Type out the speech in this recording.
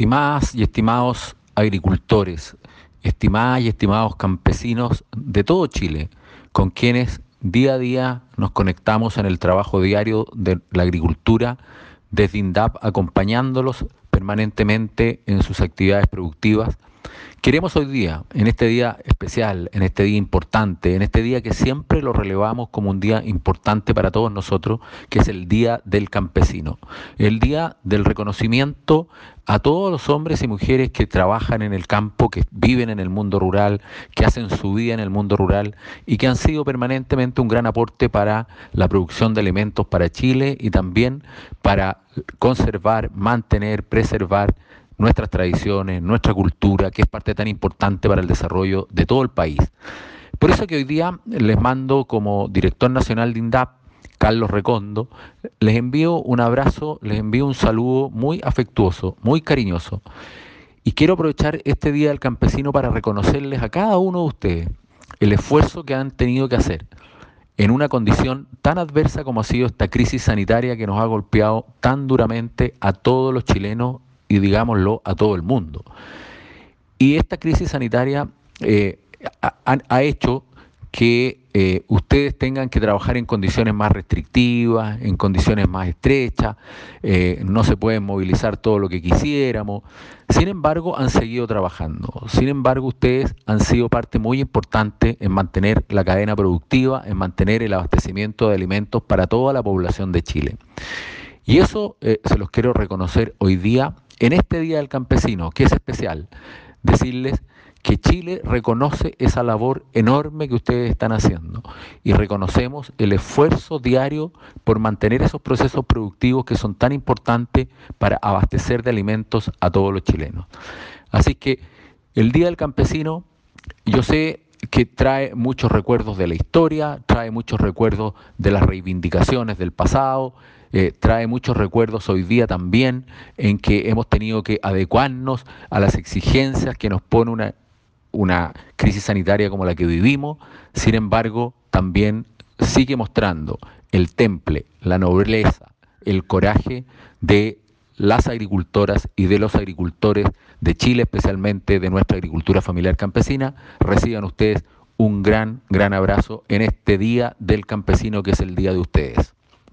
Estimadas y estimados agricultores, estimadas y estimados campesinos de todo Chile, con quienes día a día nos conectamos en el trabajo diario de la agricultura, desde INDAP acompañándolos permanentemente en sus actividades productivas, Queremos hoy día, en este día especial, en este día importante, en este día que siempre lo relevamos como un día importante para todos nosotros, que es el Día del Campesino, el día del reconocimiento a todos los hombres y mujeres que trabajan en el campo, que viven en el mundo rural, que hacen su vida en el mundo rural y que han sido permanentemente un gran aporte para la producción de alimentos para Chile y también para conservar, mantener, preservar nuestras tradiciones, nuestra cultura, que es parte tan importante para el desarrollo de todo el país. Por eso que hoy día les mando como director nacional de INDAP, Carlos Recondo, les envío un abrazo, les envío un saludo muy afectuoso, muy cariñoso. Y quiero aprovechar este Día del Campesino para reconocerles a cada uno de ustedes el esfuerzo que han tenido que hacer en una condición tan adversa como ha sido esta crisis sanitaria que nos ha golpeado tan duramente a todos los chilenos y digámoslo a todo el mundo. Y esta crisis sanitaria eh, ha, hecho que eh, ustedes tengan que trabajar en condiciones más restrictivas, en condiciones más estrechas, eh, no se pueden movilizar todo lo que quisiéramos. Sin embargo, han seguido trabajando. Sin embargo, ustedes han sido parte muy importante en mantener la cadena productiva, en mantener el abastecimiento de alimentos para toda la población de Chile. Y eso se los quiero reconocer hoy día en este Día del Campesino, que es especial, decirles que Chile reconoce esa labor enorme que ustedes están haciendo y reconocemos el esfuerzo diario por mantener esos procesos productivos que son tan importantes para abastecer de alimentos a todos los chilenos. Así que el Día del Campesino, yo sé que trae muchos recuerdos de la historia, trae muchos recuerdos de las reivindicaciones del pasado, eh, trae muchos recuerdos hoy día también en que hemos tenido que adecuarnos a las exigencias que nos pone una, una crisis sanitaria como la que vivimos, sin embargo también sigue mostrando el temple, la nobleza, el coraje de las agricultoras y de los agricultores de Chile, especialmente de nuestra agricultura familiar campesina. Reciban ustedes un gran, gran abrazo en este día del campesino que es el día de ustedes.